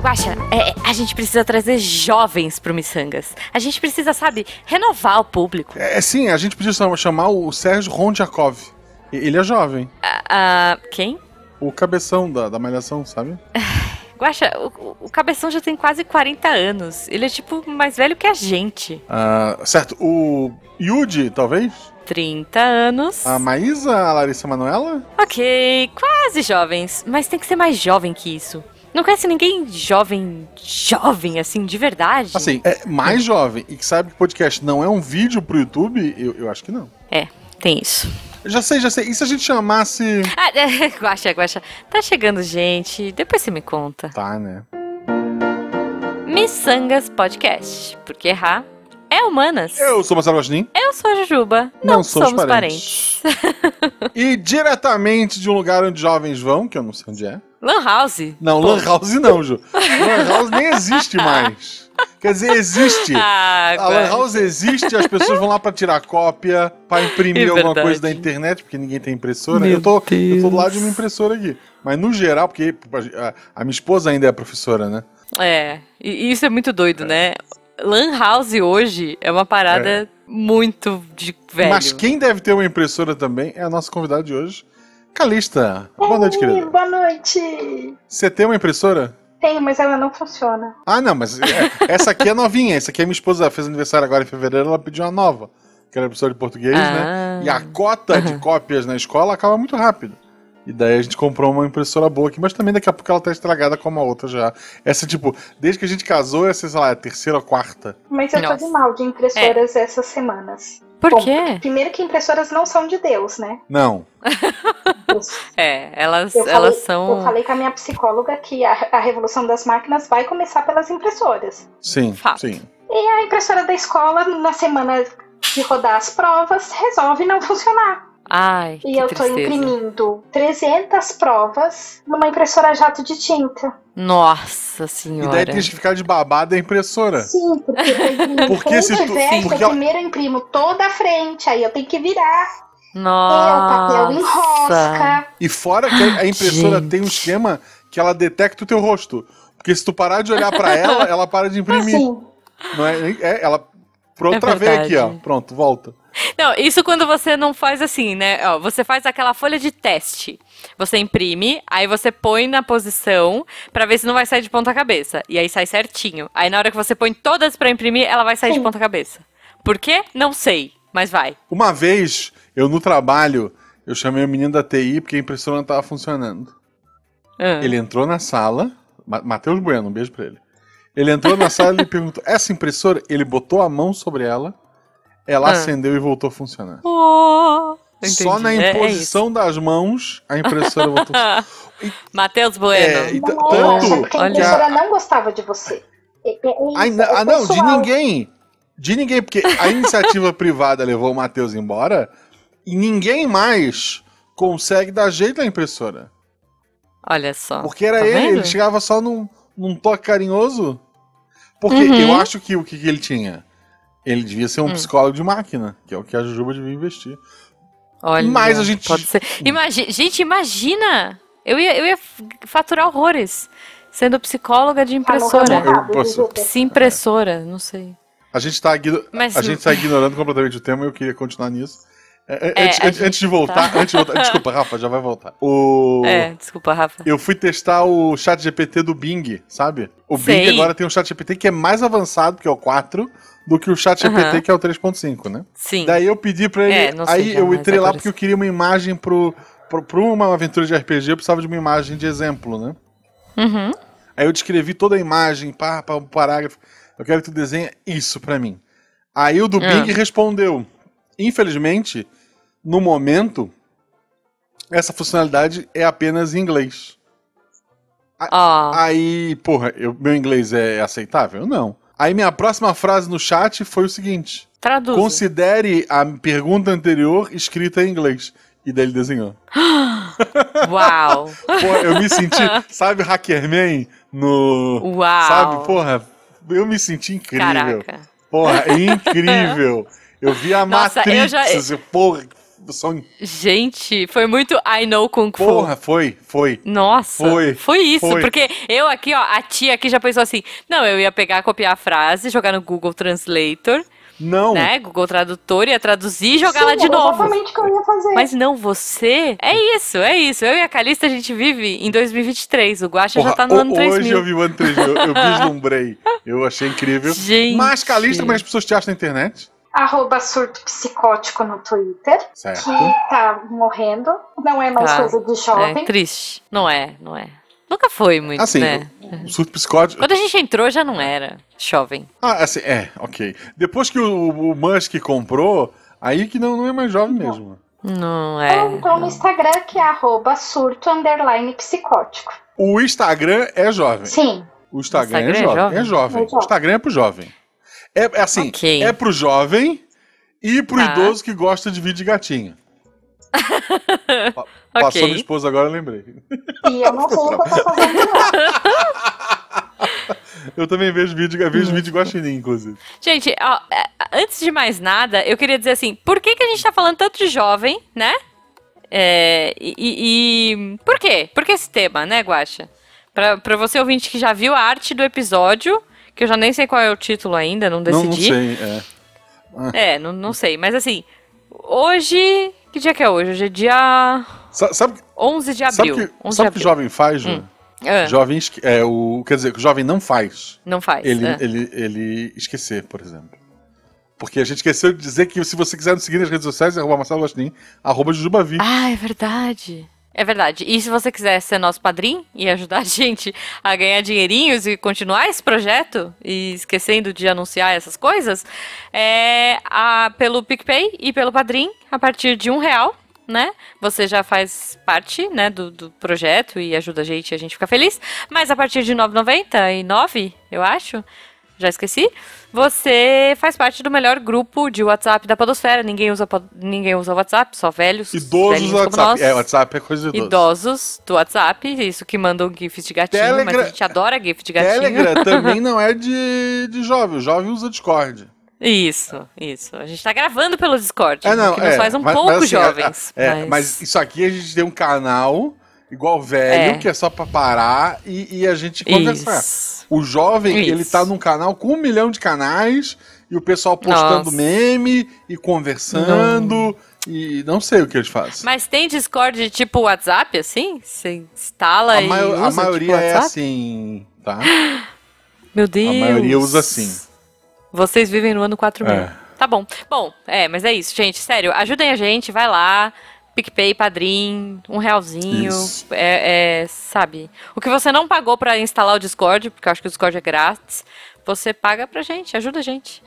Guaxa, é, a gente precisa trazer jovens pro Missangas. A gente precisa, sabe, renovar o público. É, sim, a gente podia chamar o Sérgio Rondjakov. Ele é jovem. Ah, ah, quem? O cabeção da, da malhação, sabe? Guaxa, o, o, cabeção já tem quase 40 anos. Ele é tipo mais velho que a gente. Ah, certo. O Yudi, talvez? 30 anos. A Maísa, a Larissa Manuela? Ok, quase jovens. Mas tem que ser mais jovem que isso. Não conhece ninguém jovem, jovem, assim, de verdade? Assim, é mais jovem e que sabe que podcast não é um vídeo pro YouTube, eu, eu acho que não. É, tem isso. Já sei, já sei. E se a gente chamasse. Ah, é, guaxa, guaxa. Tá chegando gente, depois você me conta. Tá, né? Missangas Podcast. Porque errar é humanas. Eu sou Marcelo Guaxinim. Eu sou a Jujuba. Não, não somos, somos parentes. parentes. e diretamente de um lugar onde jovens vão, que eu não sei onde é. Lan House? Não, Pô. Lan House não, Ju. Lan House nem existe mais. Quer dizer, existe. Ah, a Lan House existe, as pessoas vão lá para tirar cópia, para imprimir é alguma coisa da internet, porque ninguém tem impressora. eu tô, eu tô do lado de uma impressora aqui. Mas no geral, porque a, a minha esposa ainda é professora, né? É, e isso é muito doido, é. né? Lan House hoje é uma parada é. muito de velho. Mas quem deve ter uma impressora também é a nossa convidada de hoje, Calista. Boa noite, querida. Boa noite. Você tem uma impressora? Tenho, mas ela não funciona. Ah, não, mas é, essa aqui é novinha. Essa aqui a minha esposa fez aniversário agora em fevereiro, ela pediu uma nova. Que era professora de português, né? ah. né? E a cota de cópias na escola acaba muito rápido. E daí a gente comprou uma impressora boa aqui, mas também daqui a pouco ela tá estragada como a outra já. Essa, tipo, desde que a gente casou, essa, sei lá, é a terceira ou quarta. Mas eu Nossa. tô de mal de impressoras é. essas semanas. Por Bom, quê? Primeiro que impressoras não são de Deus, né? Não. é, elas, eu elas falei, são. Eu falei com a minha psicóloga que a, a revolução das máquinas vai começar pelas impressoras. Sim, Fato. sim. E a impressora da escola, na semana de rodar as provas, resolve não funcionar. Ai, e eu tristeza. tô imprimindo 300 provas numa impressora jato de tinta. Nossa senhora. E daí tem que ficar de babada a impressora. Sim, porque, porque se tu, porque eu primeiro imprimo toda a frente, aí eu tenho que virar. Nossa. E o papel enrosca. E fora que a impressora Gente. tem um esquema que ela detecta o teu rosto. Porque se tu parar de olhar para ela, ela para de imprimir. Assim. Não é, é ela Pronto, é travei aqui, ó. Pronto, volta. Não, isso quando você não faz assim, né? Ó, você faz aquela folha de teste. Você imprime, aí você põe na posição para ver se não vai sair de ponta cabeça. E aí sai certinho. Aí na hora que você põe todas para imprimir, ela vai sair Sim. de ponta cabeça. Por quê? Não sei, mas vai. Uma vez, eu no trabalho, eu chamei o menino da TI porque a impressora não tava funcionando. Ah. Ele entrou na sala, Matheus Bueno, um beijo pra ele. Ele entrou na sala e perguntou: essa impressora? Ele botou a mão sobre ela, ela ah. acendeu e voltou a funcionar. Oh, Só na é, é imposição é das mãos a impressora voltou a funcionar. Matheus Bueno. É, e tanto a impressora a... não gostava de você. É, é, é ah, não, de ninguém. De ninguém, porque a iniciativa privada levou o Matheus embora e ninguém mais consegue dar jeito na impressora. Olha só. Porque era tá ele, vendo? ele chegava só num num toque carinhoso. Porque uhum. eu acho que o que, que, ele tinha? Ele devia ser um hum. psicólogo de máquina, que é o que a Jujuba devia investir. Olha, Mas a gente. Pode ser. Imagi gente, imagina! Eu ia, eu ia faturar horrores sendo psicóloga de impressora. Eu, posso... Se impressora, não sei. A gente está Mas... a gente tá ignorando completamente o tema e eu queria continuar nisso. É, é, antes, antes, antes, de voltar, tá... antes de voltar, desculpa, Rafa, já vai voltar. O... É, desculpa, Rafa. Eu fui testar o chat GPT do Bing, sabe? O Sei. Bing agora tem um chat GPT que é mais avançado, que é o 4, do que o chat GPT, uhum. que é o 3.5, né? Sim. Daí eu pedi pra ele. É, aí eu entrei lá porque eu queria uma imagem pro, pro, pro uma aventura de RPG, eu precisava de uma imagem de exemplo, né? Uhum. Aí eu descrevi toda a imagem, pá, pá, um parágrafo. Eu quero que tu desenhe isso pra mim. Aí o do uhum. Bing respondeu. Infelizmente, no momento, essa funcionalidade é apenas em inglês. Oh. Aí, porra, eu, meu inglês é aceitável? Não. Aí minha próxima frase no chat foi o seguinte: Traduz. Considere a pergunta anterior escrita em inglês. E daí ele desenhou. Uau! Porra, eu me senti, sabe, Hackerman no. Uau! Sabe, porra, eu me senti incrível. Caraca. Porra, incrível. Eu vi a Nossa, Matrix, eu já... porra, sonho. Gente, foi muito I know Kung Fu. Porra, foi, foi. Nossa, foi, foi isso. Foi. Porque eu aqui, ó, a tia aqui já pensou assim: não, eu ia pegar, copiar a frase, jogar no Google Translator. Não. Né? Google Tradutor ia traduzir e jogar Sim, lá de novo. Exatamente o que eu ia fazer. Mas não, você. É isso, é isso. Eu e a Calista a gente vive em 2023. O Guaxa já tá no ano 3000. Hoje eu vi o ano 3000. Eu vislumbrei. Eu achei incrível. Gente. Mas, Calista, como as pessoas te acham na internet? Arroba surto psicótico no Twitter. Certo. Que tá morrendo. Não é mais tá. coisa de jovem. É triste. Não é, não é. Nunca foi muito, assim, né? O surto psicótico. Quando a gente entrou já não era jovem. Ah, assim, é, ok. Depois que o, o Musk comprou, aí que não, não é mais jovem mesmo. Não é. Ou então no Instagram, que é arroba surto underline psicótico. O Instagram é jovem. Sim. O Instagram, Instagram é, jovem. É jovem. É jovem. O Instagram é pro jovem. É, é assim, okay. é pro jovem e pro tá. idoso que gosta de vídeo de gatinho. Passou okay. minha esposa agora, eu lembrei. E eu não sei o que eu tô fazendo Eu também vejo vídeo, vejo vídeo guaxinim, inclusive. Gente, ó, é, antes de mais nada, eu queria dizer assim, por que, que a gente tá falando tanto de jovem, né? É, e, e, por quê? Por que esse tema, né, Guaxa? Pra, pra você ouvinte que já viu a arte do episódio, que eu já nem sei qual é o título ainda, não decidi. Não, não sei, é. Ah. É, não, não sei, mas assim, hoje... Que dia que é hoje? Hoje é dia... Sabe, 11 de abril. Sabe o que, que o jovem faz? Hum. É. Jovem, é, o, quer dizer, que o jovem não faz. Não faz. Ele, é. ele, ele esquecer, por exemplo. Porque a gente esqueceu de dizer que se você quiser nos seguir nas redes sociais, é arroba Marcelo Gostin, arroba Jujubavi. Ah, é verdade. É verdade. E se você quiser ser nosso padrinho e ajudar a gente a ganhar dinheirinhos e continuar esse projeto, e esquecendo de anunciar essas coisas, é a, pelo PicPay e pelo Padrim, a partir de um real, né? Você já faz parte, né, do, do projeto e ajuda a gente, a gente fica feliz. Mas a partir de 9,99, eu acho, já esqueci, você faz parte do melhor grupo de WhatsApp da Podosfera. Ninguém usa, ninguém usa WhatsApp, só velhos. Idosos do WhatsApp. É, WhatsApp é coisa de idosos. Idosos do WhatsApp, isso que mandam GIFs de gatinho, Telegram... mas a gente adora GIF de gatinho. Telegram também não é de, de jovem, o jovem usa Discord. Isso, isso. A gente tá gravando pelo Discord, é, não, que é, nos faz um mas, pouco mas, assim, jovens. É, mas... mas... isso aqui a gente tem um canal igual velho, é. que é só pra parar e, e a gente conversar. Isso. O jovem, isso. ele tá num canal com um milhão de canais e o pessoal postando Nossa. meme e conversando. Não. E não sei o que eles fazem. Mas tem Discord tipo WhatsApp, assim? Você instala a e usa, A maioria tipo é assim, tá? Meu Deus. A maioria usa assim. Vocês vivem no ano 4000. É. Tá bom. Bom, é, mas é isso, gente. Sério, ajudem a gente, vai lá. PicPay, Padrim, um realzinho. É, é, sabe? O que você não pagou para instalar o Discord, porque eu acho que o Discord é grátis, você paga pra gente, ajuda a gente.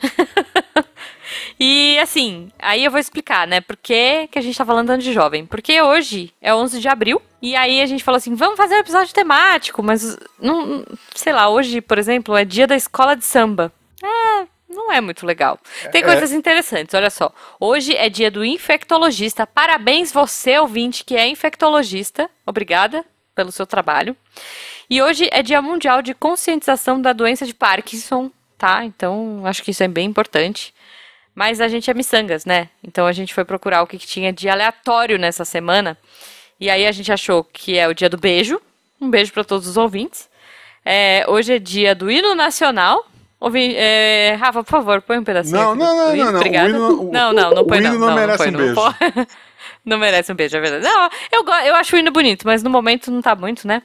e assim, aí eu vou explicar, né? Por que, que a gente tá falando de jovem? Porque hoje é 11 de abril, e aí a gente falou assim, vamos fazer um episódio temático, mas não, sei lá, hoje, por exemplo, é dia da escola de samba. É, não é muito legal. Tem é. coisas interessantes, olha só. Hoje é dia do infectologista. Parabéns você, ouvinte, que é infectologista. Obrigada pelo seu trabalho. E hoje é dia mundial de conscientização da doença de Parkinson, tá? Então, acho que isso é bem importante. Mas a gente é miçangas, né? Então a gente foi procurar o que, que tinha de aleatório nessa semana. E aí a gente achou que é o dia do beijo. Um beijo para todos os ouvintes. É, hoje é dia do hino nacional, Ouvi, é, Rafa, por favor, põe um pedacinho. Não, não, não, não, não. Obrigada. Hino, não, não, não põe o hino não. não merece não um beijo. Não, não merece um beijo, é verdade. Não, eu, eu acho o hino bonito, mas no momento não tá muito, né?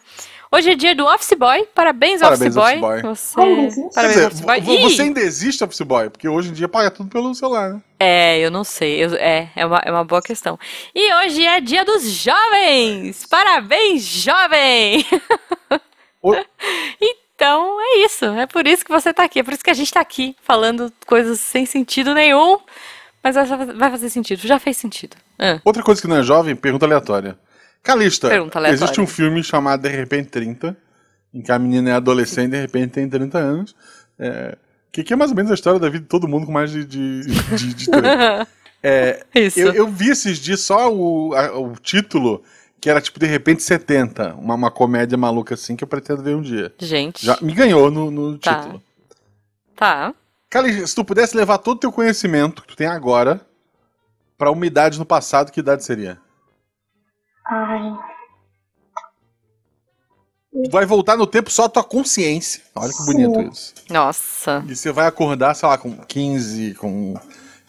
Hoje é dia do Office Boy. Parabéns, Parabéns Office Boy. Você... Parabéns, dizer, Office Boy. Você ainda existe, Office Boy? Porque hoje em dia paga tudo pelo celular, né? É, eu não sei. Eu, é, é uma, é uma boa questão. E hoje é dia dos jovens. Parabéns, jovem! O... Então é isso. É por isso que você tá aqui. É por isso que a gente tá aqui falando coisas sem sentido nenhum. Mas vai fazer sentido. Já fez sentido. É. Outra coisa que não é jovem, pergunta aleatória. Calista, pergunta aleatória. existe um filme chamado De Repente 30, em que a menina é adolescente e de repente tem 30 anos. É, que, que é mais ou menos a história da vida de todo mundo com mais de, de, de, de 30. é, Isso. Eu, eu, vi esses dias só o, a, o título que era tipo de repente 70, uma, uma comédia maluca assim que eu pretendo ver um dia. Gente. Já me ganhou no, no tá. título. Tá. Cali, se tu pudesse levar todo o teu conhecimento que tu tem agora pra uma idade no passado, que idade seria? Ai. Vai voltar no tempo só a tua consciência. Olha que bonito Sim. isso. Nossa. E você vai acordar, sei lá, com 15, com.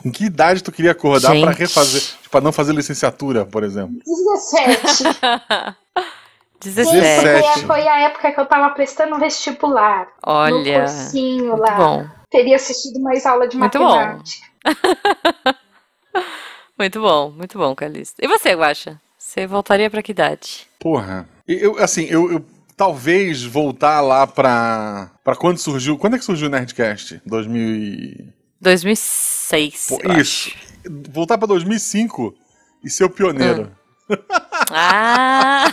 Com que idade tu queria acordar para refazer, tipo, pra não fazer licenciatura, por exemplo? 17. 17. Foi a época que eu tava prestando vestibular. Olha. No cursinho lá. Bom. Teria assistido mais aula de muito matemática. Bom. muito bom, muito bom, Calista. E você, Guaxa? Você voltaria para que idade? Porra. Eu, assim, eu, eu talvez voltar lá pra, pra quando surgiu. Quando é que surgiu o Nerdcast? 2000 e... 2006. Pô, isso. Acho. Voltar pra 2005 e ser o pioneiro. Hum. ah!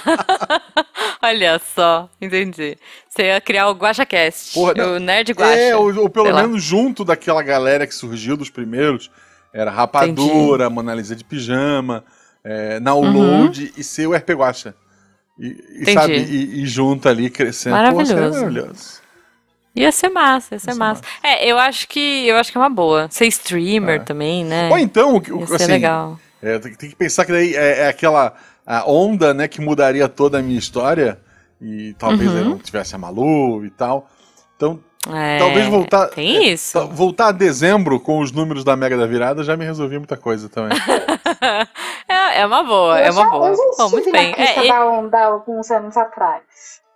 Olha só, entendi. Você ia criar o GuachaCast, Porra, o Nerd Guacha. É, ou, ou pelo menos lá. junto daquela galera que surgiu dos primeiros. Era Rapadura, entendi. Mona Lisa de Pijama, é, Download uhum. e ser o RP Guacha. E, e sabe, e, e, junto ali crescendo. Maravilhoso. Pô, maravilhoso. Ia ser massa, ia ser, ia ser massa. massa. É, eu acho que eu acho que é uma boa. Ser streamer é. também, né? Ou então, o, ia assim, legal. É, tem, tem, que pensar que daí é, é, aquela a onda, né, que mudaria toda a minha história e talvez uhum. eu não tivesse a Malu e tal. Então, é, talvez voltar tem é, isso. voltar a dezembro com os números da Mega da Virada já me resolvia muita coisa também. É, é uma boa, eu é uma já, boa. Eu já Bom, muito bem. É, da onda alguns anos atrás,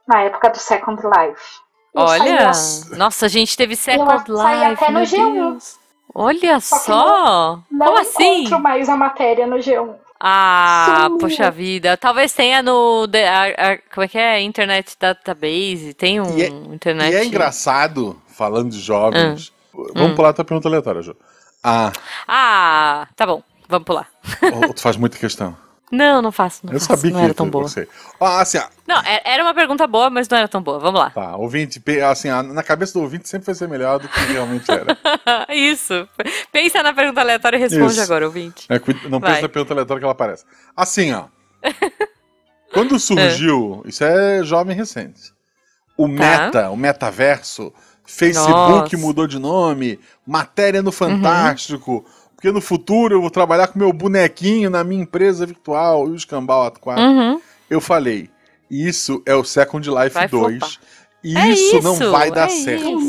na época do Second Life. Olha, nossa, a gente teve Second eu Life. até no G1. Deus. Olha só! só. Não, Como assim? Não mais a matéria no G1. Ah, Sim. poxa vida. Talvez tenha no. A, a, como é que é? Internet Database. Tem um e é, internet. E é engraçado, falando de jovens. Ah. Vamos hum. pular a tua pergunta aleatória, Ju. Ah. Ah, tá bom. Vamos pular. Ou tu faz muita questão? Não, não faço. Não eu faço, sabia não que era tão boa. Você. Ah, assim, ah, não, é, era uma pergunta boa, mas não era tão boa. Vamos lá. Tá, ouvinte, assim, na cabeça do ouvinte sempre vai ser melhor do que realmente era. Isso. Pensa na pergunta aleatória e responde Isso. agora, ouvinte. É, não vai. pensa na pergunta aleatória que ela aparece. Assim, ó. quando surgiu, é. isso é jovem recente. O tá. meta, o metaverso, Facebook Nossa. mudou de nome, matéria no uhum. Fantástico. Uhum porque no futuro eu vou trabalhar com meu bonequinho na minha empresa virtual e o Escambau 4. Uhum. Eu falei, isso é o Second Life vai 2. Flopar. Isso, é isso, não vai dar é certo.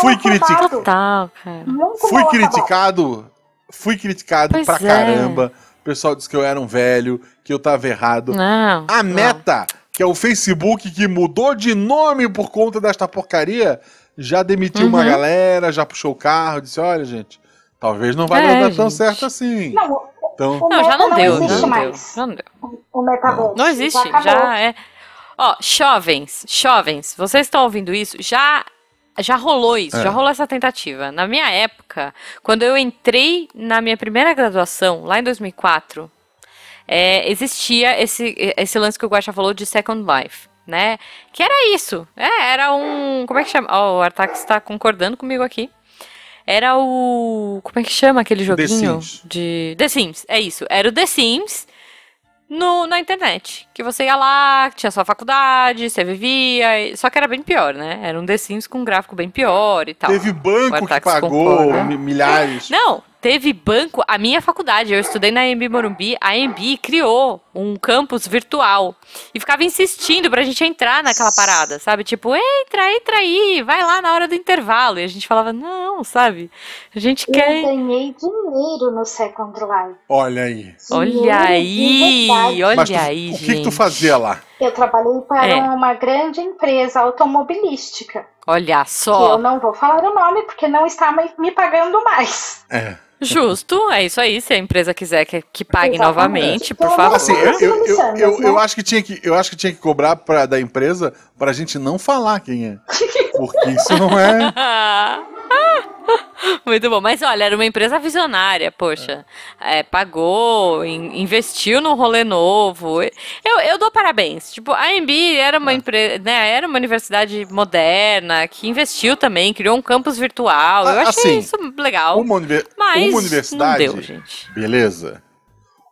Fui criticado. Total, cara. Fui criticado. Fui criticado pois pra é. caramba. O pessoal disse que eu era um velho, que eu tava errado. Não, a meta, não. que é o Facebook que mudou de nome por conta desta porcaria, já demitiu uhum. uma galera, já puxou o carro, disse: olha, gente, Talvez não vai é, dar tão certo assim. Não, então, não já não, não deu, já não deu. Já não deu. O metaverso. Não existe, já, já é. Ó, jovens, jovens, vocês estão ouvindo isso? Já já rolou isso, é. já rolou essa tentativa. Na minha época, quando eu entrei na minha primeira graduação, lá em 2004, é, existia esse, esse lance que o Guaxa falou de Second Life, né? Que era isso. É, era um. Como é que chama? Ó, oh, o Artax está concordando comigo aqui. Era o. Como é que chama aquele joguinho? The Sims. De. The Sims, é isso. Era o The Sims no, na internet. Que você ia lá, tinha sua faculdade, você vivia. Só que era bem pior, né? Era um The Sims com um gráfico bem pior e tal. Teve banco que pagou concorda. milhares. Não, teve banco, a minha faculdade, eu estudei na AMB Morumbi, a AMB criou um campus virtual e ficava insistindo pra gente entrar naquela parada, sabe? Tipo, entra, entra aí, vai lá na hora do intervalo. E a gente falava, não, sabe? A gente eu quer. Eu ganhei dinheiro no Second Life. Olha aí. Olha aí, olha tu, aí, o gente. que, que, tu fazia lá? Eu trabalhei para é. uma grande empresa automobilística. Olha só. Que eu não vou falar o nome porque não está me pagando mais. É. Justo, é isso aí. Se a empresa quiser que, que pague Exatamente. novamente, por favor. Assim, eu, eu, eu, eu, eu, acho que tinha que, eu acho que tinha que cobrar pra, da empresa pra gente não falar quem é. Porque isso não é. Muito bom. Mas olha, era uma empresa visionária, poxa. É. É, pagou, in, investiu num rolê novo. Eu, eu dou parabéns. Tipo, a AMB era uma é. empresa, né, era uma universidade moderna que investiu também, criou um campus virtual. Eu achei assim, isso legal. Uma, mas uma universidade. Não deu, gente. Beleza.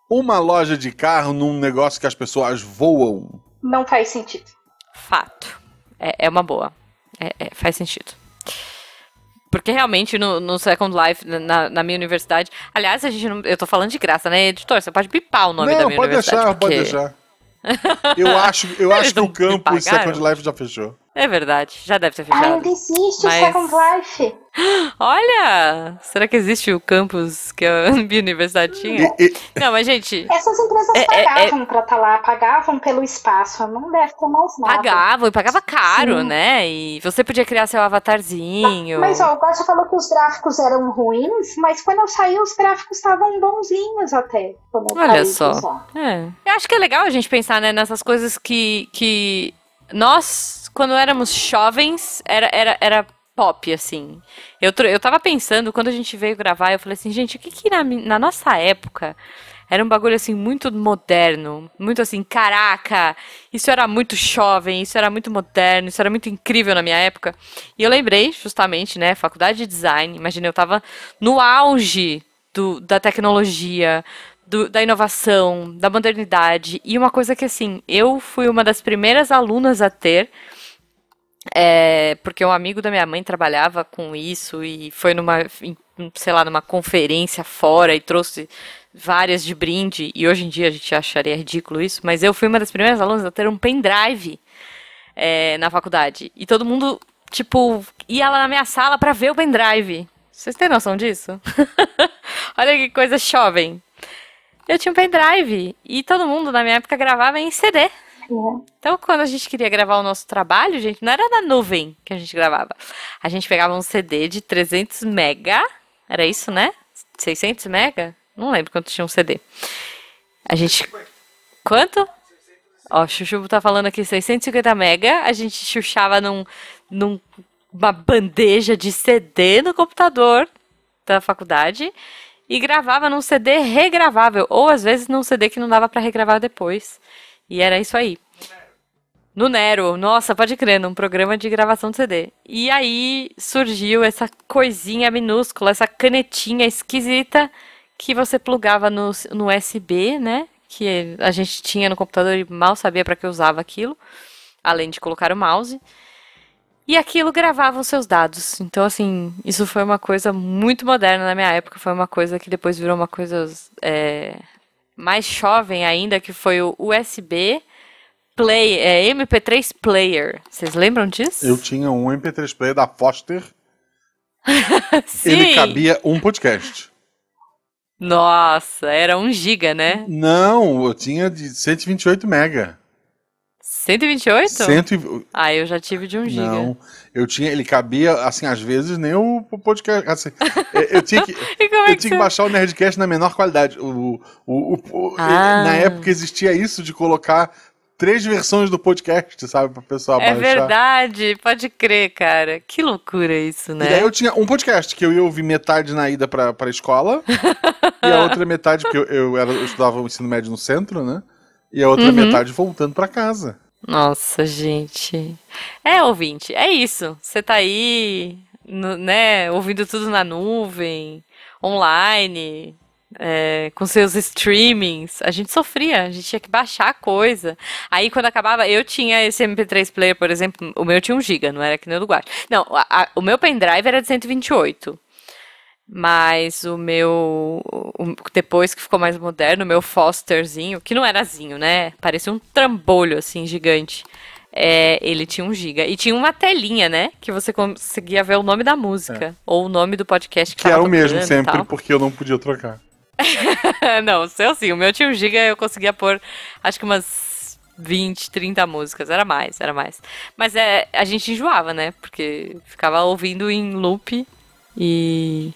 Uma loja de carro num negócio que as pessoas voam. Não faz sentido. Fato. É, é uma boa. É, é, faz sentido. Porque realmente no, no Second Life, na, na, minha universidade. Aliás, a gente não, eu tô falando de graça, né, editor? Você pode bipar o nome não, da minha pode universidade. Deixar, porque... Pode deixar, Eu acho, eu acho que o campus Second Life já fechou. É verdade, já deve ter fechado. Ainda existe mas... o Second Life. Olha! Será que existe o campus que a Universidade tinha? Não, mas gente. Essas empresas é, pagavam é, é... pra estar tá lá, pagavam pelo espaço. Não deve ter mais nada. Pagavam, e pagava caro, Sim. né? E você podia criar seu avatarzinho. Mas, ó, o Guacha falou que os gráficos eram ruins, mas quando eu saí, os gráficos estavam bonzinhos até. Olha só. É. Eu acho que é legal a gente pensar né, nessas coisas que, que nós, quando éramos jovens, era, era, era pop, assim. Eu, eu tava pensando, quando a gente veio gravar, eu falei assim, gente, o que que na, na nossa época era um bagulho assim muito moderno, muito assim, caraca, isso era muito jovem, isso era muito moderno, isso era muito incrível na minha época. E eu lembrei, justamente, né, faculdade de design, imagina, eu tava no auge do, da tecnologia, do, da inovação, da modernidade, e uma coisa que assim, eu fui uma das primeiras alunas a ter é, porque um amigo da minha mãe trabalhava com isso e foi numa, sei lá, numa conferência fora e trouxe várias de brinde. E hoje em dia a gente acharia ridículo isso, mas eu fui uma das primeiras alunas a ter um pendrive é, na faculdade. E todo mundo, tipo, ia lá na minha sala para ver o pendrive. Vocês têm noção disso? Olha que coisa jovem. Eu tinha um pendrive e todo mundo na minha época gravava em CD. Então, quando a gente queria gravar o nosso trabalho, gente, não era na nuvem que a gente gravava. A gente pegava um CD de 300 mega, era isso, né? 600 mega? Não lembro quanto tinha um CD. A gente... Quanto? Ó, o Chuchu tá falando aqui 650 mega, a gente chuchava num, num uma bandeja de CD no computador da faculdade e gravava num CD regravável, ou às vezes num CD que não dava para regravar depois. E era isso aí. No Nero, nossa, pode crer, num programa de gravação de CD. E aí surgiu essa coisinha minúscula, essa canetinha esquisita que você plugava no, no USB, né? Que a gente tinha no computador e mal sabia para que usava aquilo, além de colocar o mouse. E aquilo gravava os seus dados. Então, assim, isso foi uma coisa muito moderna na minha época. Foi uma coisa que depois virou uma coisa é, mais jovem ainda, que foi o USB Play, é, MP3 Player. Vocês lembram disso? Eu tinha um MP3 Player da Foster. Ele cabia um podcast. Nossa, era um giga, né? Não, eu tinha de 128 mega. 128? Cento... Ah, eu já tive de 1 giga. Não, eu tinha, ele cabia, assim, às vezes nem o podcast, assim, é, eu tinha que, eu tinha que baixar o Nerdcast na menor qualidade. O, o, o ah. Na época existia isso de colocar três versões do podcast, sabe, para pessoal é baixar. É verdade, pode crer, cara. Que loucura isso, né? E aí eu tinha um podcast que eu ia ouvir metade na ida pra, pra escola e a outra metade, porque eu, eu, era, eu estudava o ensino médio no centro, né? E a outra uhum. metade voltando para casa. Nossa, gente. É, ouvinte, é isso. Você tá aí, no, né, ouvindo tudo na nuvem, online, é, com seus streamings. A gente sofria, a gente tinha que baixar coisa. Aí, quando acabava, eu tinha esse MP3 player, por exemplo, o meu tinha 1 GB, não era o do Guard. Não, a, a, o meu pendrive era de 128. Mas o meu. O, depois que ficou mais moderno, o meu Fosterzinho, que não era zinho, né? Parecia um trambolho, assim, gigante. É, ele tinha um giga. E tinha uma telinha, né? Que você conseguia ver o nome da música. É. Ou o nome do podcast que, que era o mesmo sempre, porque eu não podia trocar. não, o seu sim. O meu tinha um giga eu conseguia pôr, acho que umas 20, 30 músicas. Era mais, era mais. Mas é, a gente enjoava, né? Porque ficava ouvindo em loop e,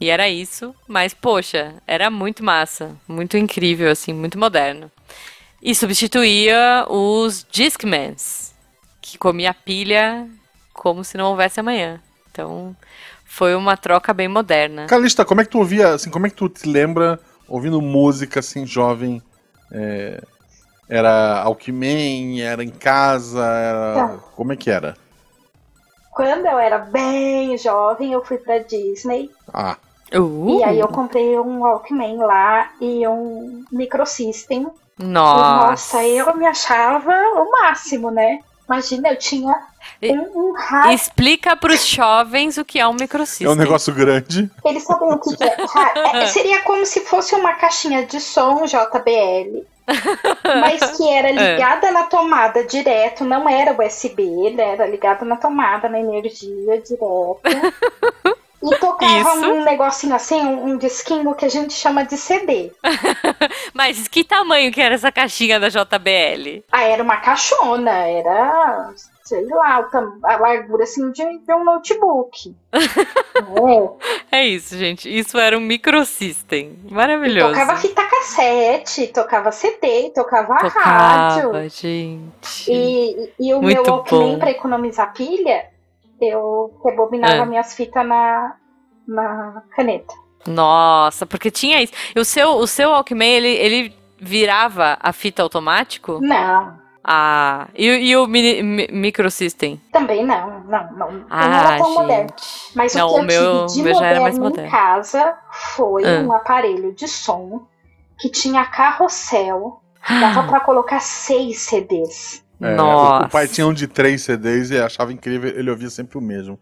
e era isso. Mas, poxa, era muito massa. Muito incrível, assim, muito moderno. E substituía os Discmans, que comia pilha como se não houvesse amanhã. Então, foi uma troca bem moderna. Calista, como é que tu ouvia, assim, como é que tu te lembra ouvindo música, assim, jovem? É, era Alckmin, era em casa, era... como é que era? Quando eu era bem jovem, eu fui pra Disney. Ah. Uh. E aí eu comprei um Walkman lá e um microsystem. Nossa. nossa, eu me achava o máximo, né? Imagina, eu tinha um, um rádio. Explica para os jovens o que é um microsystem. É um negócio grande. Eles sabem o que, que é. é. Seria como se fosse uma caixinha de som JBL. mas que era é. ligada é. na tomada direto, não era USB, né? era ligada na tomada, na energia direto. E tocava Isso. um negocinho assim, um, um disquinho que a gente chama de CD. Mas que tamanho que era essa caixinha da JBL? Ah, era uma caixona, era sei lá, a largura assim de, um notebook. é. é. isso, gente. Isso era um microsystem. Maravilhoso. E tocava fita cassete, tocava CD, tocava, tocava rádio. gente. E, e o Muito meu Walkman, pra economizar pilha, eu rebobinava é. minhas fitas na, na caneta. Nossa, porque tinha isso. E o seu, o seu Walkman, ele, ele virava a fita automático? Não. Ah, e, e o mini, mi, microsystem? Também não, não, não. Ah, não era tão gente. moderno. Mas não, o que o meu, tive de meu já era mais moderno em casa foi ah. um aparelho de som que tinha carrossel. Dava pra colocar seis CDs. É, Nossa. O pai tinha um de três CDs e achava incrível, ele ouvia sempre o mesmo.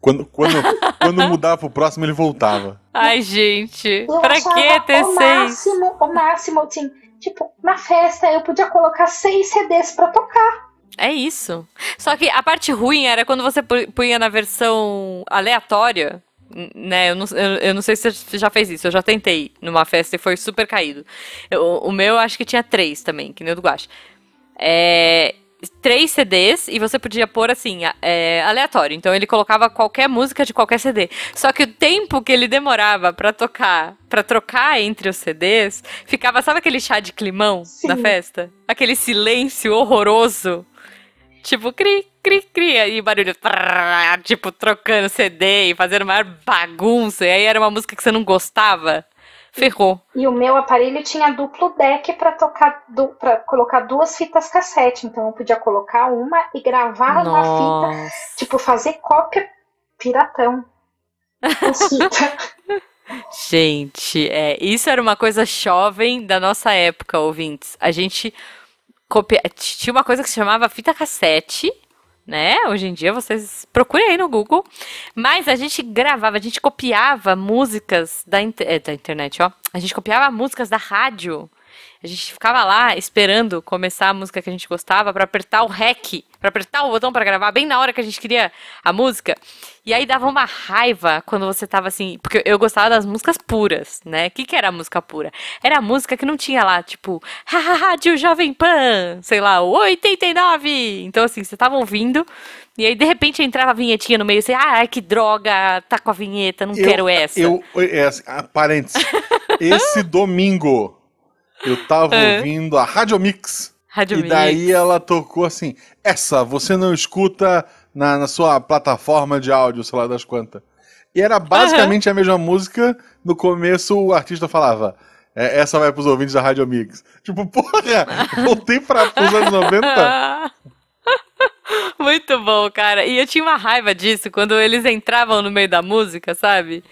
Quando, quando, quando mudava pro próximo, ele voltava. Ai, gente, eu pra que ter o seis? Máximo, o máximo, assim, tipo, na festa eu podia colocar seis CDs pra tocar. É isso. Só que a parte ruim era quando você punha na versão aleatória, né? Eu não, eu, eu, não sei se você já fez isso. Eu já tentei numa festa e foi super caído. Eu, o meu acho que tinha três também, que nem o do Guache. É, três CDs e você podia pôr assim, é, aleatório. Então ele colocava qualquer música de qualquer CD. Só que o tempo que ele demorava para tocar, para trocar entre os CDs, ficava, sabe aquele chá de climão Sim. na festa? Aquele silêncio horroroso. Tipo, cri, cri, cri, e barulho, tipo, trocando CD e fazendo maior bagunça. E aí era uma música que você não gostava ferrou. E o meu aparelho tinha duplo deck para tocar, para colocar duas fitas cassete, então eu podia colocar uma e gravar Nossa. na fita, tipo fazer cópia piratão. Gente, é, isso era uma coisa jovem da nossa época, ouvintes. A gente copia... tinha uma coisa que se chamava fita cassete né? Hoje em dia vocês procurem aí no Google. Mas a gente gravava, a gente copiava músicas da, é, da internet, ó. A gente copiava músicas da rádio. A gente ficava lá esperando começar a música que a gente gostava para apertar o REC, para apertar o botão para gravar bem na hora que a gente queria a música. E aí dava uma raiva quando você tava assim, porque eu gostava das músicas puras, né? O que, que era a música pura? Era a música que não tinha lá, tipo, haha, rádio Jovem Pan, sei lá, 89. Então assim, você tava ouvindo e aí, de repente, entrava a vinhetinha no meio, assim, ah, que droga, tá com a vinheta, não eu, quero essa. Eu, é, assim, ah, parênteses, esse domingo, eu tava é. ouvindo a Rádio Mix. Rádio e daí ela tocou assim: essa você não escuta na, na sua plataforma de áudio, sei lá das quantas. E era basicamente uhum. a mesma música. No começo o artista falava. É, essa vai pros ouvintes da Rádio Mix. Tipo, porra, voltei para os anos 90. Muito bom, cara. E eu tinha uma raiva disso quando eles entravam no meio da música, sabe?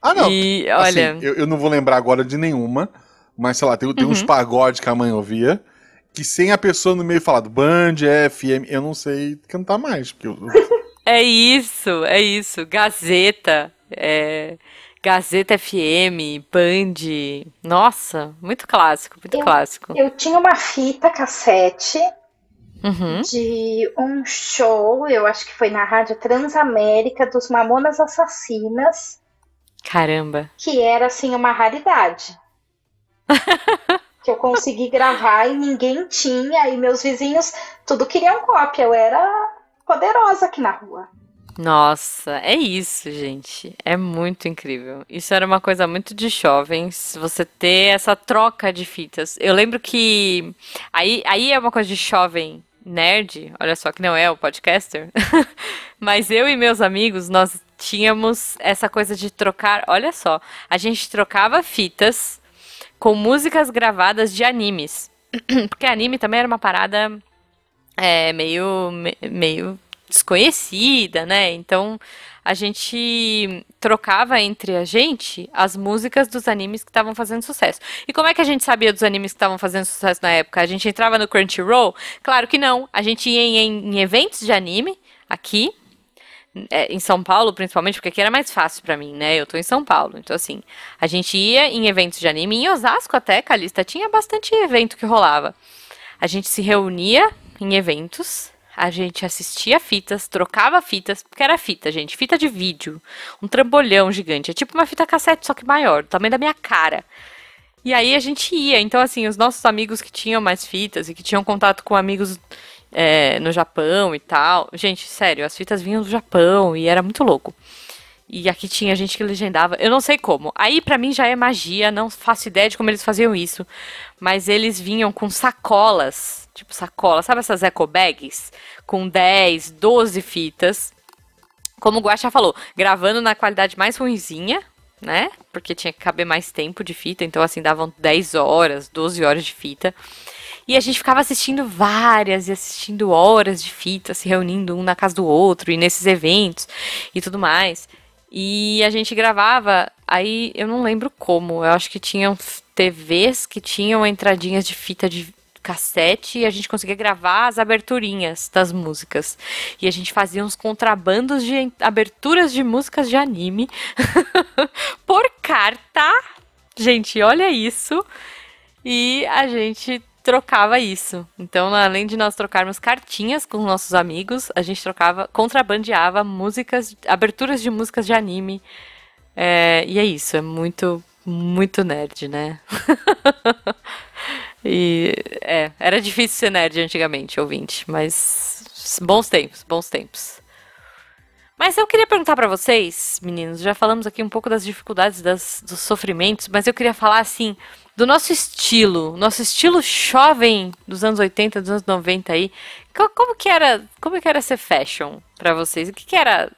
Ah, não. E, assim, olha. Eu, eu, não vou lembrar agora de nenhuma. Mas, sei lá, tem, tem uhum. uns pagodes que a mãe ouvia. Que sem a pessoa no meio falado Band, FM, eu não sei cantar mais. Porque eu... é isso, é isso. Gazeta, é... Gazeta FM, Band. Nossa, muito clássico, muito eu, clássico. Eu tinha uma fita cassete uhum. de um show, eu acho que foi na Rádio Transamérica, dos Mamonas Assassinas. Caramba. Que era, assim, uma raridade. Que eu consegui gravar e ninguém tinha, e meus vizinhos tudo queriam cópia. Eu era poderosa aqui na rua. Nossa, é isso, gente. É muito incrível. Isso era uma coisa muito de jovens, você ter essa troca de fitas. Eu lembro que. Aí, aí é uma coisa de jovem nerd, olha só que não é o podcaster. Mas eu e meus amigos, nós tínhamos essa coisa de trocar. Olha só, a gente trocava fitas com músicas gravadas de animes. Porque anime também era uma parada é, meio, meio desconhecida, né? Então a gente trocava entre a gente as músicas dos animes que estavam fazendo sucesso. E como é que a gente sabia dos animes que estavam fazendo sucesso na época? A gente entrava no Crunchyroll? Claro que não. A gente ia em, em eventos de anime aqui, é, em São Paulo, principalmente, porque aqui era mais fácil para mim, né? Eu tô em São Paulo. Então, assim, a gente ia em eventos de anime, em Osasco até, Calista, tinha bastante evento que rolava. A gente se reunia em eventos a gente assistia fitas, trocava fitas, porque era fita, gente, fita de vídeo, um trambolhão gigante, é tipo uma fita cassete, só que maior, do tamanho da minha cara. E aí a gente ia, então assim, os nossos amigos que tinham mais fitas e que tinham contato com amigos é, no Japão e tal, gente, sério, as fitas vinham do Japão e era muito louco. E aqui tinha gente que legendava. Eu não sei como. Aí para mim já é magia, não faço ideia de como eles faziam isso. Mas eles vinham com sacolas, tipo sacola, sabe essas eco bags? Com 10, 12 fitas. Como o Guaxa falou, gravando na qualidade mais ruinzinha, né? Porque tinha que caber mais tempo de fita, então assim davam 10 horas, 12 horas de fita. E a gente ficava assistindo várias e assistindo horas de fita, se reunindo um na casa do outro e nesses eventos e tudo mais. E a gente gravava, aí eu não lembro como, eu acho que tinham TVs que tinham entradinhas de fita de cassete e a gente conseguia gravar as aberturinhas das músicas. E a gente fazia uns contrabandos de aberturas de músicas de anime por carta. Gente, olha isso. E a gente trocava isso. Então, além de nós trocarmos cartinhas com nossos amigos, a gente trocava, contrabandeava músicas, aberturas de músicas de anime. É, e é isso, é muito, muito nerd, né? e é, era difícil ser nerd antigamente, ouvinte, mas bons tempos, bons tempos. Mas eu queria perguntar para vocês, meninos, já falamos aqui um pouco das dificuldades, das, dos sofrimentos, mas eu queria falar assim, do nosso estilo, nosso estilo jovem dos anos 80, dos anos 90 aí. Como que era, como que era ser fashion para vocês? O que, que era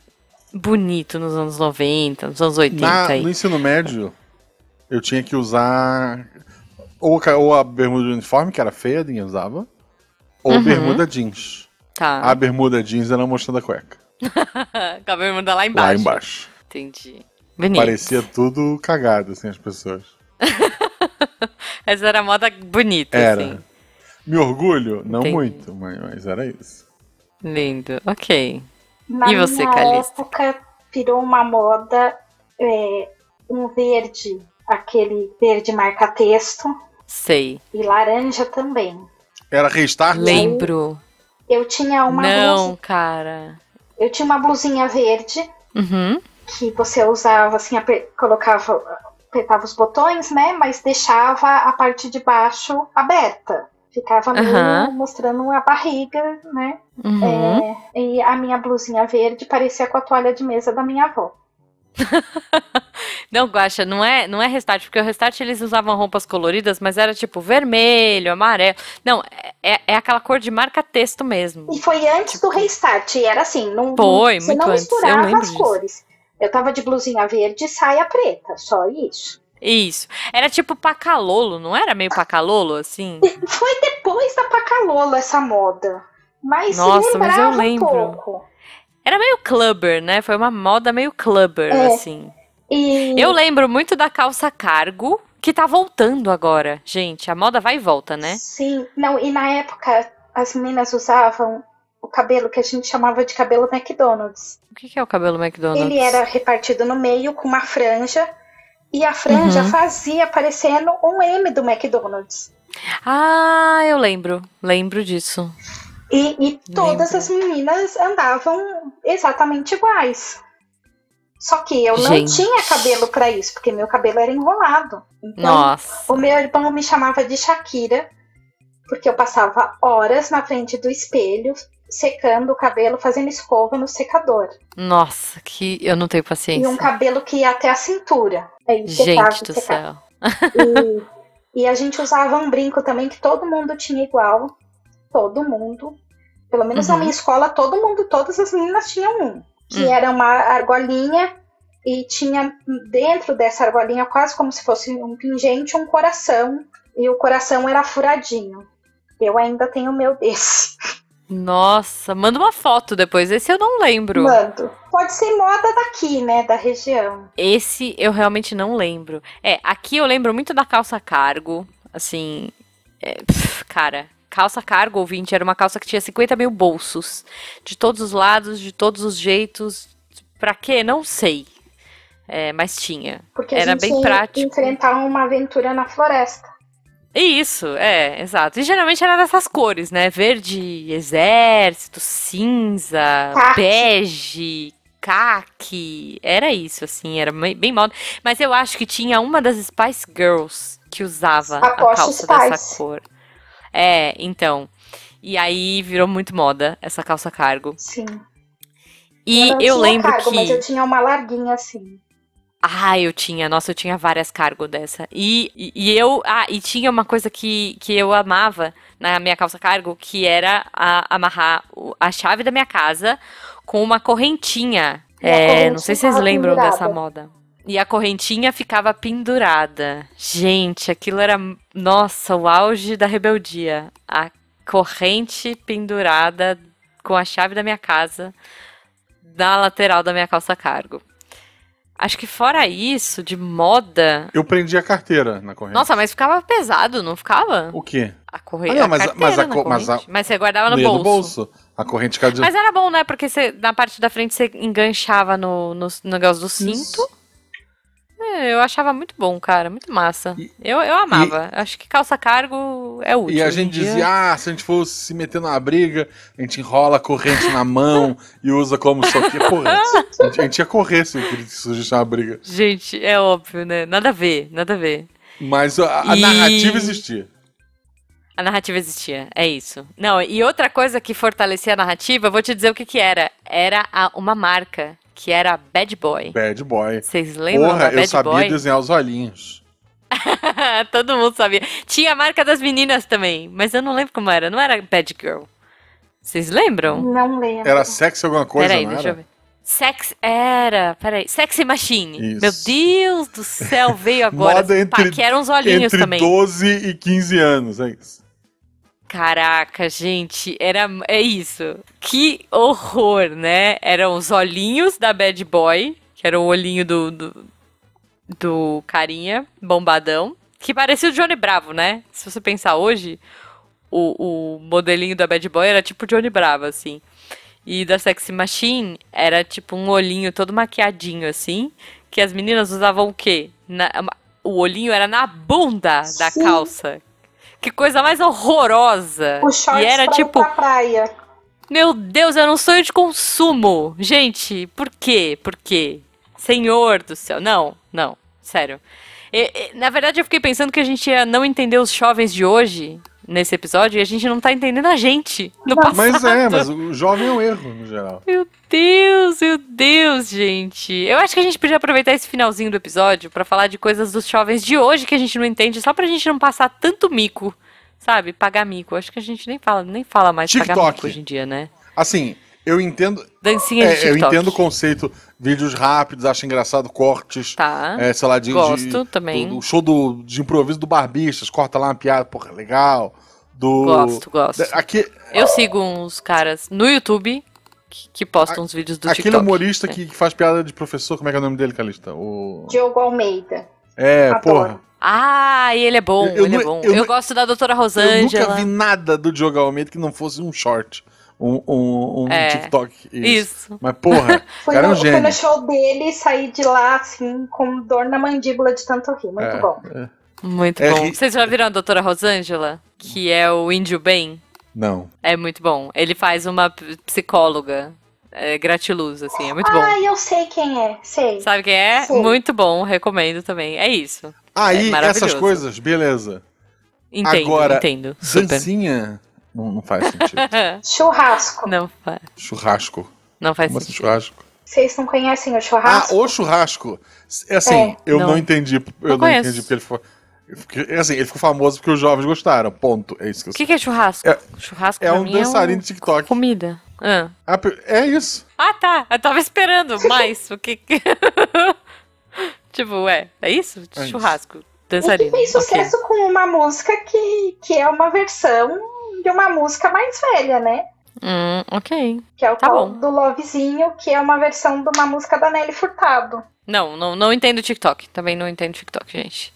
bonito nos anos 90, nos anos 80 Na, aí? No ensino médio, eu tinha que usar ou, ou a bermuda de uniforme, que era feia, ninguém usava, ou uhum. bermuda jeans. Tá. A bermuda jeans era mostrando a cueca. Com a bermuda lá embaixo. Lá embaixo. Entendi. Bonito. Parecia tudo cagado, assim, as pessoas. Essa era a moda bonita, era. assim. Me orgulho? Não Entendi. muito, mas, mas, era isso. Lindo, ok. Na e você, minha Calista? época virou uma moda é, um verde, aquele verde marca-texto. Sei. E laranja também. Era restart? Lembro. Eu tinha uma Não, blusa... cara. Eu tinha uma blusinha verde. Uhum. Que você usava assim, colocava apertava os botões, né? Mas deixava a parte de baixo aberta. Ficava uhum. mostrando a barriga, né? Uhum. É, e a minha blusinha verde parecia com a toalha de mesa da minha avó. não, Guaxa, não é, não é restart, porque o restart eles usavam roupas coloridas, mas era tipo vermelho, amarelo. Não, é, é aquela cor de marca-texto mesmo. E foi antes do restart, era assim, não, foi, você não antes. misturava as disso. cores. Eu tava de blusinha verde e saia preta, só isso. Isso. Era tipo pacalolo, não era meio pacalolo, assim? Foi depois da pacalolo essa moda. Mas Nossa, mas eu lembro. Um pouco. Era meio clubber, né? Foi uma moda meio clubber, é. assim. E... Eu lembro muito da calça cargo, que tá voltando agora. Gente, a moda vai e volta, né? Sim. Não, e na época as meninas usavam o cabelo que a gente chamava de cabelo McDonald's. O que é o cabelo McDonald's? Ele era repartido no meio com uma franja e a franja uhum. fazia parecendo um M do McDonald's. Ah, eu lembro, lembro disso. E, e todas lembro. as meninas andavam exatamente iguais. Só que eu Gente. não tinha cabelo para isso, porque meu cabelo era enrolado. Então, Nossa. o meu irmão me chamava de Shakira, porque eu passava horas na frente do espelho secando o cabelo, fazendo escova no secador. Nossa, que eu não tenho paciência. E um cabelo que ia até a cintura. Aí, Gente do céu. E, e, a gente usava um brinco também que todo mundo tinha igual. Todo mundo. Pelo menos uhum. na minha escola, todo mundo, todas as meninas tinham um. Que uhum. era uma argolinha e tinha dentro dessa argolinha, quase como se fosse um pingente, um coração. E o coração era furadinho. Eu ainda tenho o meu desse. Nossa, manda uma foto depois. Esse eu não lembro. Mando. Pode ser moda daqui, né? Da região. Esse eu realmente não lembro. É, aqui eu lembro muito da calça cargo. Assim. É, pff, cara, calça cargo ouvinte era uma calça que tinha 50 mil bolsos. De todos os lados, de todos os jeitos. Pra quê? Não sei. É, mas tinha. Porque Era a gente bem prático. enfrentar uma aventura na floresta. Isso, é, exato. E geralmente era dessas cores, né? Verde, exército, cinza, bege, caqui. Era isso, assim, era bem moda. Mas eu acho que tinha uma das Spice Girls que usava a Aposto calça dessa Spice. cor. É, então. E aí virou muito moda essa calça cargo. Sim. E eu tinha lembro cargo, que. Mas eu tinha uma larguinha assim. Ah, eu tinha. Nossa, eu tinha várias cargo dessa. E, e, e eu. Ah, e tinha uma coisa que, que eu amava na minha calça cargo, que era a- amarrar a chave da minha casa com uma correntinha. É, correntinha não sei se vocês lembram dessa moda. E a correntinha ficava pendurada. Gente, aquilo era, nossa, o auge da rebeldia. A corrente pendurada com a chave da minha casa na lateral da minha calça cargo. Acho que fora isso, de moda. Eu prendi a carteira na corrente. Nossa, mas ficava pesado, não ficava? O quê? A corrente. Ah, não, mas- mas a co- mas a-. Mas você guardava no No bolso. bolso. A corrente de... Mas era bom, né? Porque você, na parte da frente você enganchava no, no, no negócio do cinto. Isso. É, eu achava muito bom, cara. Muito massa. E- eu, eu amava. Acho que calça cargo é útil. E a gente dia. dizia, ah, se a gente for se meter numa briga, a gente enrola a corrente na mão e usa como aqui. Porra, a gente, a gente ia correr se surgisse uma briga. Gente, é óbvio, né? Nada a ver, nada a ver. Mas a, a E- narrativa existia. A narrativa existia, é isso. Não, e outra coisa que fortalecia a narrativa, vou te dizer o que que era. Era a- uma marca, que era Bad Boy. Bad boy. Vocês lembram Porra, da eu Bad sabia Boy? desenhar os olhinhos. Todo mundo sabia. Tinha a marca das meninas também, mas eu não lembro como era. Não era Bad Girl. Vocês lembram? Não lembro. Era sexy alguma coisa, Peraí, não deixa era? eu ver. Sex era, peraí, Sexy Machine. Isso. Meu Deus do céu, veio agora. Moda entre- Pá, que eram uns olhinhos Entre também. 12 e 15 anos, é isso. Caraca, gente, era é isso. Que horror, né? Eram os olhinhos da Bad Boy, que era o olhinho do, do, do carinha bombadão, que parecia o Johnny Bravo, né? Se você pensar hoje, o, o modelinho da Bad Boy era tipo o Johnny Bravo, assim. E da Sexy Machine era tipo um olhinho todo maquiadinho, assim, que as meninas usavam o quê? Na- o olhinho era na bunda da Sim. calça. Que coisa mais horrorosa. O shorts e era pra tipo, pra praia. meu Deus, era um sonho de consumo. Gente, por quê? Por quê? Senhor do céu. Não, não, sério. E- e, na verdade, eu fiquei pensando que a gente ia não entender os jovens de hoje nesse episódio e a gente não tá entendendo a gente no passado. Mas é, mas o jovem é um erro, no geral. Meu Deus, meu Deus, gente. Eu acho que a gente podia aproveitar esse finalzinho do episódio pra falar de coisas dos jovens de hoje que a gente não entende, só pra gente não passar tanto mico, sabe? Pagar mico. Acho que a gente nem fala, nem fala mais pagar TikTok. mico hoje em dia, né? Assim, eu entendo, Dancinha de é, eu TikTok. entendo o conceito, vídeos rápidos, acho engraçado, cortes. Tá. É, sei lá, de, Gosto de- também. Do, do show do, de improviso do Barbistas, corta lá uma piada, porra, legal. Do. Gosto, gosto. da- Aqui, Eu sigo uns caras no YouTube que, que postam uns vídeos do aquele TikTok. humorista né? que, que faz piada de professor, como é que é o nome dele, Calista? O... Diogo Almeida. É, Adoro. porra. Ah, e ele é bom, Eu- eu ele é nu- bom. eu Eu, gosto da doutora Eu Rosângela. nunca vi nada do Diogo Almeida que não fosse um short. Um, um, um É, TikTok. Isso. Mas, porra, Fui cara é um no, gênio. no show dele saí de lá, assim, com dor na mandíbula de tanto rir. Muito É, bom. é. Muito É bom. ri- Vocês já viram a doutora Rosângela? Que é o Índio Bem? Não. É muito bom. Ele faz uma psicóloga é, gratiluz, assim. É muito bom. Ah, eu sei quem é. Sei. Sabe quem é? Sim. Muito bom, recomendo também. É isso. Aí, maravilhoso. essas coisas, beleza. Entendo, Agora, entendo. Super. Dancinha, não, não faz sentido. Churrasco. Não, fa- churrasco. não faz Como assim, sentido. churrasco? Vocês não conhecem o Ah, churrasco? o churrasco. É assim, É. eu não, Não. entendi. Eu não, conheço. entendi porque ele foi. porque, é assim, ele ficou famoso porque os jovens gostaram. Ponto. É isso que eu O que, que é churrasco? É- churrasco É pra um mim dançarino é de TikTok. comida. Ah. Ah, É isso. Ah, tá. Eu tava esperando mais. O que. tipo, é. É isso? É isso. Churrasco. E que Dançarino. fez ok. sucesso com uma música que, que é uma versão de uma música mais velha, né? Hum, ok. Que é o Tá tal bom. do Lovezinho, que é uma versão de uma música da Nelly Furtado. Não, não, não entendo TikTok. Também não entendo TikTok, gente.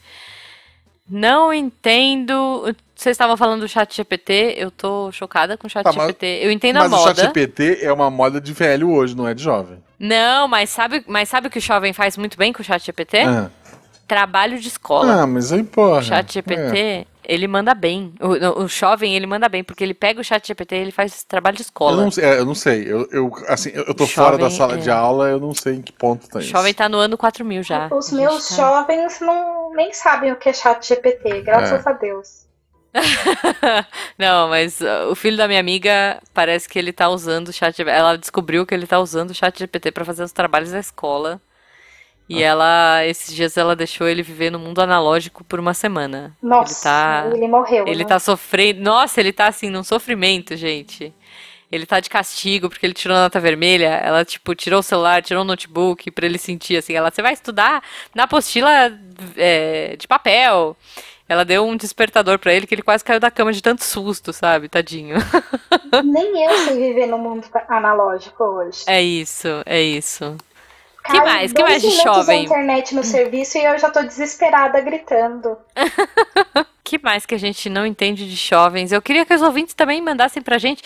Não entendo. Vocês estavam falando do chat GPT, eu tô chocada com o chat Tá, mas- GPT. Eu entendo Mas a o moda. chat GPT é uma moda de velho hoje, não é de jovem. Não, mas sabe, mas sabe o que o jovem faz muito bem com o chat GPT? Ah. Trabalho de escola. Ah, mas aí, porra. O chat GPT, é. ele manda bem. O, o jovem, ele manda bem, porque ele pega o chat GPT e ele faz trabalho de Eu escola. não, sei, é, eu não sei. Eu, eu, assim, eu eu tô O fora da sala é. de aula, eu não sei em que ponto tá O isso. jovem tá no ano 4000 já. Os meus tá- jovens não nem sabem o que é chat GPT, graças É. a Deus. Não, mas uh, o filho da minha amiga parece que ele tá usando o chat Ela descobriu que ele tá usando o chat GPT pra fazer os trabalhos da escola. E Ah. ela, esses dias, ela deixou ele viver no mundo analógico por uma semana. Nossa, ele tá. ele morreu. Ele né? tá sofrendo. Nossa, ele tá assim, num sofrimento, gente. Ele tá de castigo porque ele tirou a nota vermelha. Ela, tipo, tirou o celular, tirou o notebook pra ele sentir assim. Ela, você vai estudar na apostila é, de papel. Ela deu um despertador pra ele que ele quase caiu da cama de tanto susto, sabe? Tadinho. Nem eu sei viver no mundo analógico hoje. É isso, é isso. Que mais? Que mais de minutos jovem? a internet no serviço e eu já tô desesperada gritando. que mais que a gente não entende de jovens? Eu queria que os ouvintes também mandassem pra gente.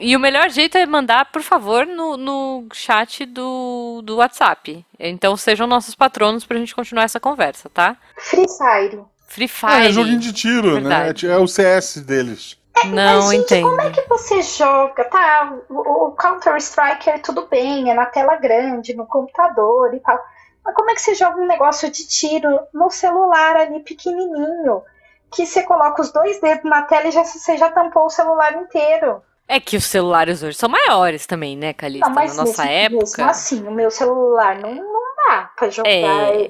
E o melhor jeito é mandar, por favor, no, no chat do, do WhatsApp. Então sejam nossos patronos pra gente continuar essa conversa, tá? Free Fire. Free Ah, Fire. é joguinho de tiro, Verdade. né? É o CS deles. Não Mas, gente, entendo. como é que você joga? Tá, o, o Counter-Strike é tudo bem, é na tela grande, no computador e tal. Mas como é que você joga um negócio de tiro no celular ali pequenininho? Que você coloca os dois dedos na tela e já, você já tampou o celular inteiro. É que os celulares hoje são maiores também, né, Calista? Não, mas Na nossa mesmo, época. mesmo assim, o meu celular não, não dá pra jogar. É,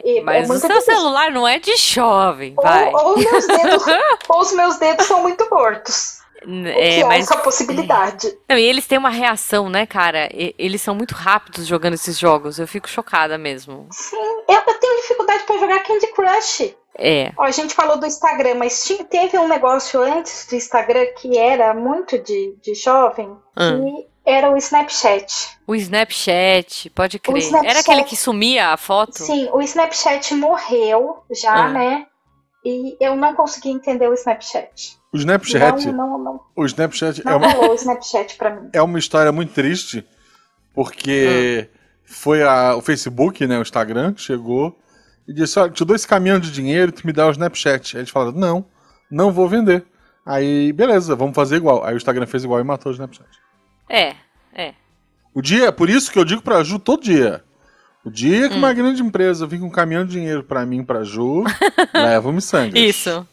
é, é mas o muito seu difícil. celular não é de jovem, vai. Ou, ou meus dedos, ou os meus dedos são muito mortos. É, é mas essa possibilidade. Não, e eles têm uma reação, né, cara? E- eles são muito rápidos jogando esses jogos. Eu fico chocada mesmo. Sim, eu, eu tenho dificuldade pra jogar Candy Crush. É. Ó, a gente falou do Instagram, mas tinha- teve um negócio antes do Instagram que era muito de, de jovem, Hum. que era o Snapchat. O Snapchat, pode crer. Snapchat- Era aquele que sumia a foto? Sim, o Snapchat morreu já, Ah. né? E eu não consegui entender o Snapchat. O Snapchat, Não, não, não, o Snapchat é não uma, rolou o Snapchat pra mim. é uma história muito triste, porque foi a- o Facebook, né, o Instagram, que chegou e disse, olha, te dou esse caminhão de dinheiro, tu me dá o Snapchat. Aí eles falaram, não, não vou vender. Aí, beleza, vamos fazer igual. Aí o Instagram fez igual e matou o Snapchat. É, é. O dia, por isso que eu digo pra Ju todo dia. O dia que Hum. uma grande empresa vir com um caminhão de dinheiro pra mim, pra Ju, leva o miçanga. Isso.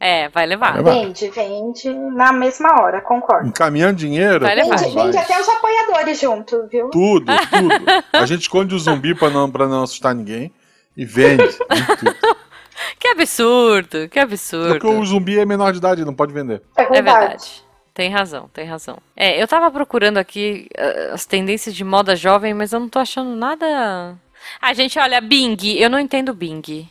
É, vai levar. Vai levar. Vende, vende na mesma hora, concordo. Caminhão de dinheiro? Vai levar. Vende, vende até os apoiadores junto, viu? Tudo, tudo. A gente esconde o zumbi pra não, pra não assustar ninguém e vende. vende tudo. Que absurdo, que Porque absurdo. o zumbi é menor de idade, não pode vender. É É verdade. verdade. Tem razão, tem razão. É, eu tava procurando aqui eh, as tendências de moda jovem, mas eu não tô achando nada. Ah, gente, olha, Bing, eu não entendo Bing.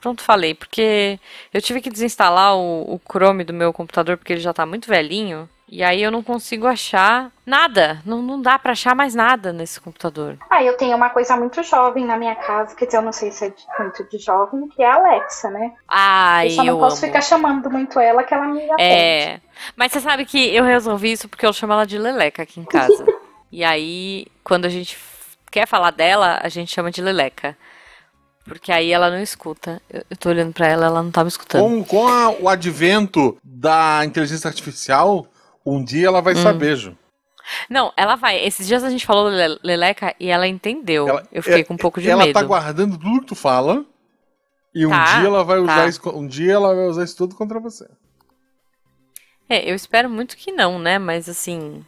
Pronto, falei, porque eu tive que desinstalar o, o Chrome do meu computador porque ele já tá muito velhinho. E aí eu não consigo achar nada. Não, não dá pra achar mais nada nesse computador. Ah, eu tenho uma coisa muito jovem na minha casa, quer dizer, eu não sei se é de- muito de jovem, que é a Alexa, né? Ai, eu só não eu posso amo. ficar chamando muito ela que ela me atende. É. Mas você sabe que eu resolvi isso porque eu chamo ela de Leleca aqui em casa. e aí, quando a gente quer falar dela, a gente chama de Leleca. Porque aí ela não escuta. Eu, eu tô olhando pra ela, ela não tá me escutando. Com, com a- o advento da inteligência artificial, um dia ela vai Hum. saber, Ju. Não, ela vai. Esses dias a gente falou Le- Leleca e ela entendeu. Ela- eu fiquei é- com um pouco de ela medo. tá guardando tudo que tu fala. E um Tá, dia ela vai usar tá. isso, um dia ela vai usar isso tudo contra você. É, eu espero muito que não, né? Mas assim.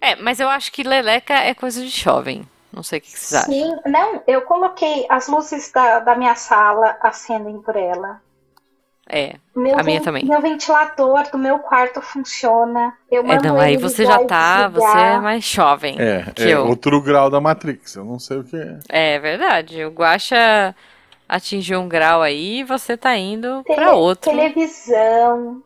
É, mas eu acho que Leleca é coisa de jovem. Não sei o que que vocês acham. Sim, não, eu coloquei as luzes da, da minha sala acendem por ela. É. Meu A minha também. Meu ventilador do meu quarto funciona. Eu É, não, aí você já tá, você é mais jovem É, que é eu. outro grau da Matrix. Eu não sei o que é. É verdade. O Guaxa atingiu um grau aí e você tá indo Tele- pra outro. Televisão.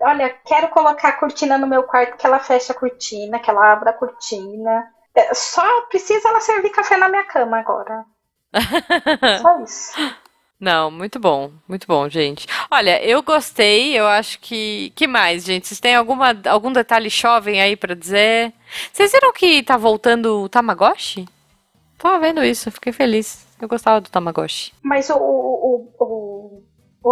Olha, quero colocar a cortina no meu quarto, que ela fecha a cortina, que ela abre a cortina. É, só precisa ela servir café na minha cama agora. Só isso. Não, muito bom, muito bom, gente. Olha, eu gostei, eu acho que. Que mais, gente? Vocês têm alguma, algum detalhe jovem aí para dizer? Vocês viram que tá voltando o Tamagotchi? Tava vendo isso, fiquei feliz. Eu gostava do Tamagotchi. Mas o, o, o, o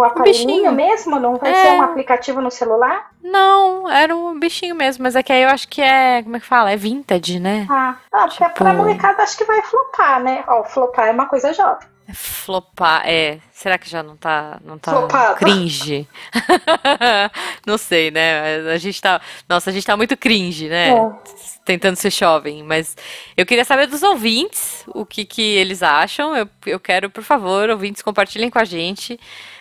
aparelhinho mesmo? Não vai é... ser um aplicativo no celular? Não, era um bichinho mesmo, mas é que aí eu acho que é. Como é que fala? É vintage, né? Ah, ah tipo... pra molecada acho que vai flopar, né? Ó, flopar é uma coisa jovem. Flopar, é. Será que já não tá, não tá Flopado. cringe? não sei, né? A gente tá. Nossa, a gente tá muito cringe, né? É. Tentando ser jovem. Mas eu queria saber dos ouvintes o que, que eles acham. Eu, eu quero, por favor, ouvintes, compartilhem com a gente.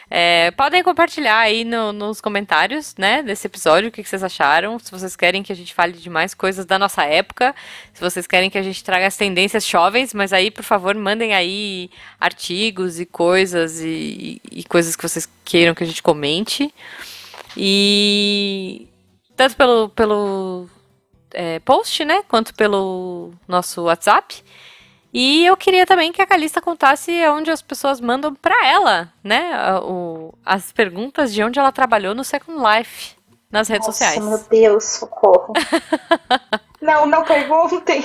É, podem compartilhar aí no, nos comentários, né, desse episódio, o que, que, vocês acharam. Se vocês querem que a gente fale de mais coisas da nossa época, se vocês querem que a gente traga as tendências jovens, mas aí, por favor, mandem aí artigos e coisas e, e coisas que vocês queiram que a gente comente. E tanto pelo, pelo é, post, né, quanto pelo nosso WhatsApp. E eu queria também que a Calista contasse onde as pessoas mandam para ela, né? O, as perguntas de onde ela trabalhou no Second Life nas redes Nossa, sociais. Meu Deus, socorro. não, não perguntem.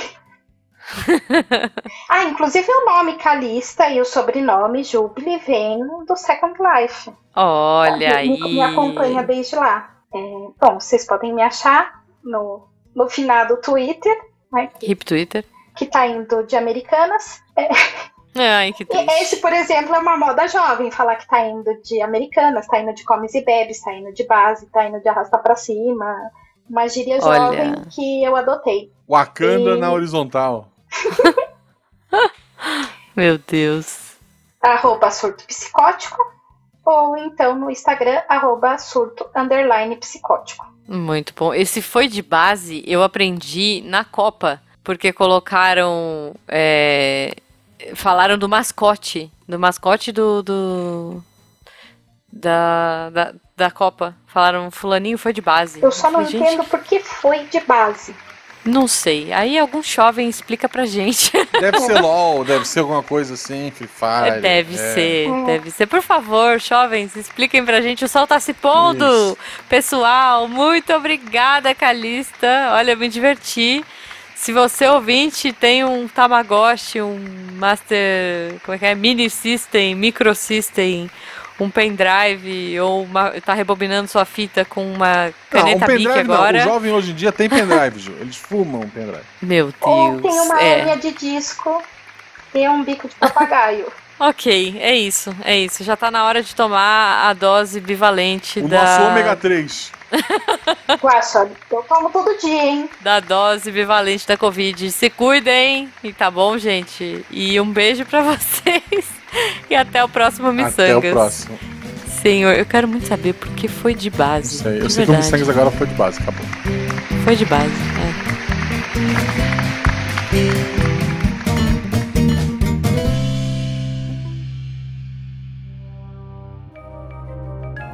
ah, inclusive o nome Calista e o sobrenome Jubilee vem do Second Life. Olha aí. Me, me acompanha desde lá. É, bom, vocês podem me achar no, no finado Twitter. Né, Hip Twitter que tá indo de Americanas. É. Ai, que triste. Esse, por exemplo, é uma moda jovem, falar que tá indo de Americanas, tá indo de Comes e Bebes, tá indo de base, tá indo de arrastar pra cima. Uma gíria Olha. jovem que eu adotei. Wakanda e... na horizontal. Meu Deus. Arroba surto psicótico. Ou então no Instagram, arroba surto underline psicótico. Muito bom. Esse foi de base, eu aprendi na Copa porque colocaram. É, falaram do mascote. Do mascote do. do da, da, da Copa. Falaram, Fulaninho foi de base. Eu só não falei, entendo por que foi de base. Não sei. Aí algum jovem explica pra gente. Deve ser LOL, deve ser alguma coisa assim, Free Fire. Deve é. ser, é. deve ser. Por favor, jovens, expliquem pra gente. O sol tá se pondo. Isso. Pessoal, muito obrigada, Calista. Olha, eu me diverti. Se você ouvinte tem um Tamagotchi, um Master, como é que é, Mini System, Micro System, um pendrive ou uma, tá rebobinando sua fita com uma caneta não, um Bic agora. Não. O jovem hoje em dia tem pendrive, Ju. Eles fumam pendrive. Meu Deus. Ou tem uma é. linha de disco e um bico de papagaio. ok, é isso, é isso. Já tá na hora de tomar a dose bivalente o da... nosso ômega 3. Guaxa, eu tomo todo dia, hein? Da dose bivalente da Covid. Se cuidem. E tá bom, gente? E um beijo para vocês. E até o próximo Missangas. Até o próximo. Senhor, eu quero muito saber por que foi de base. Sei. Eu sei que o Missangas agora foi de base, acabou. Foi de base, é.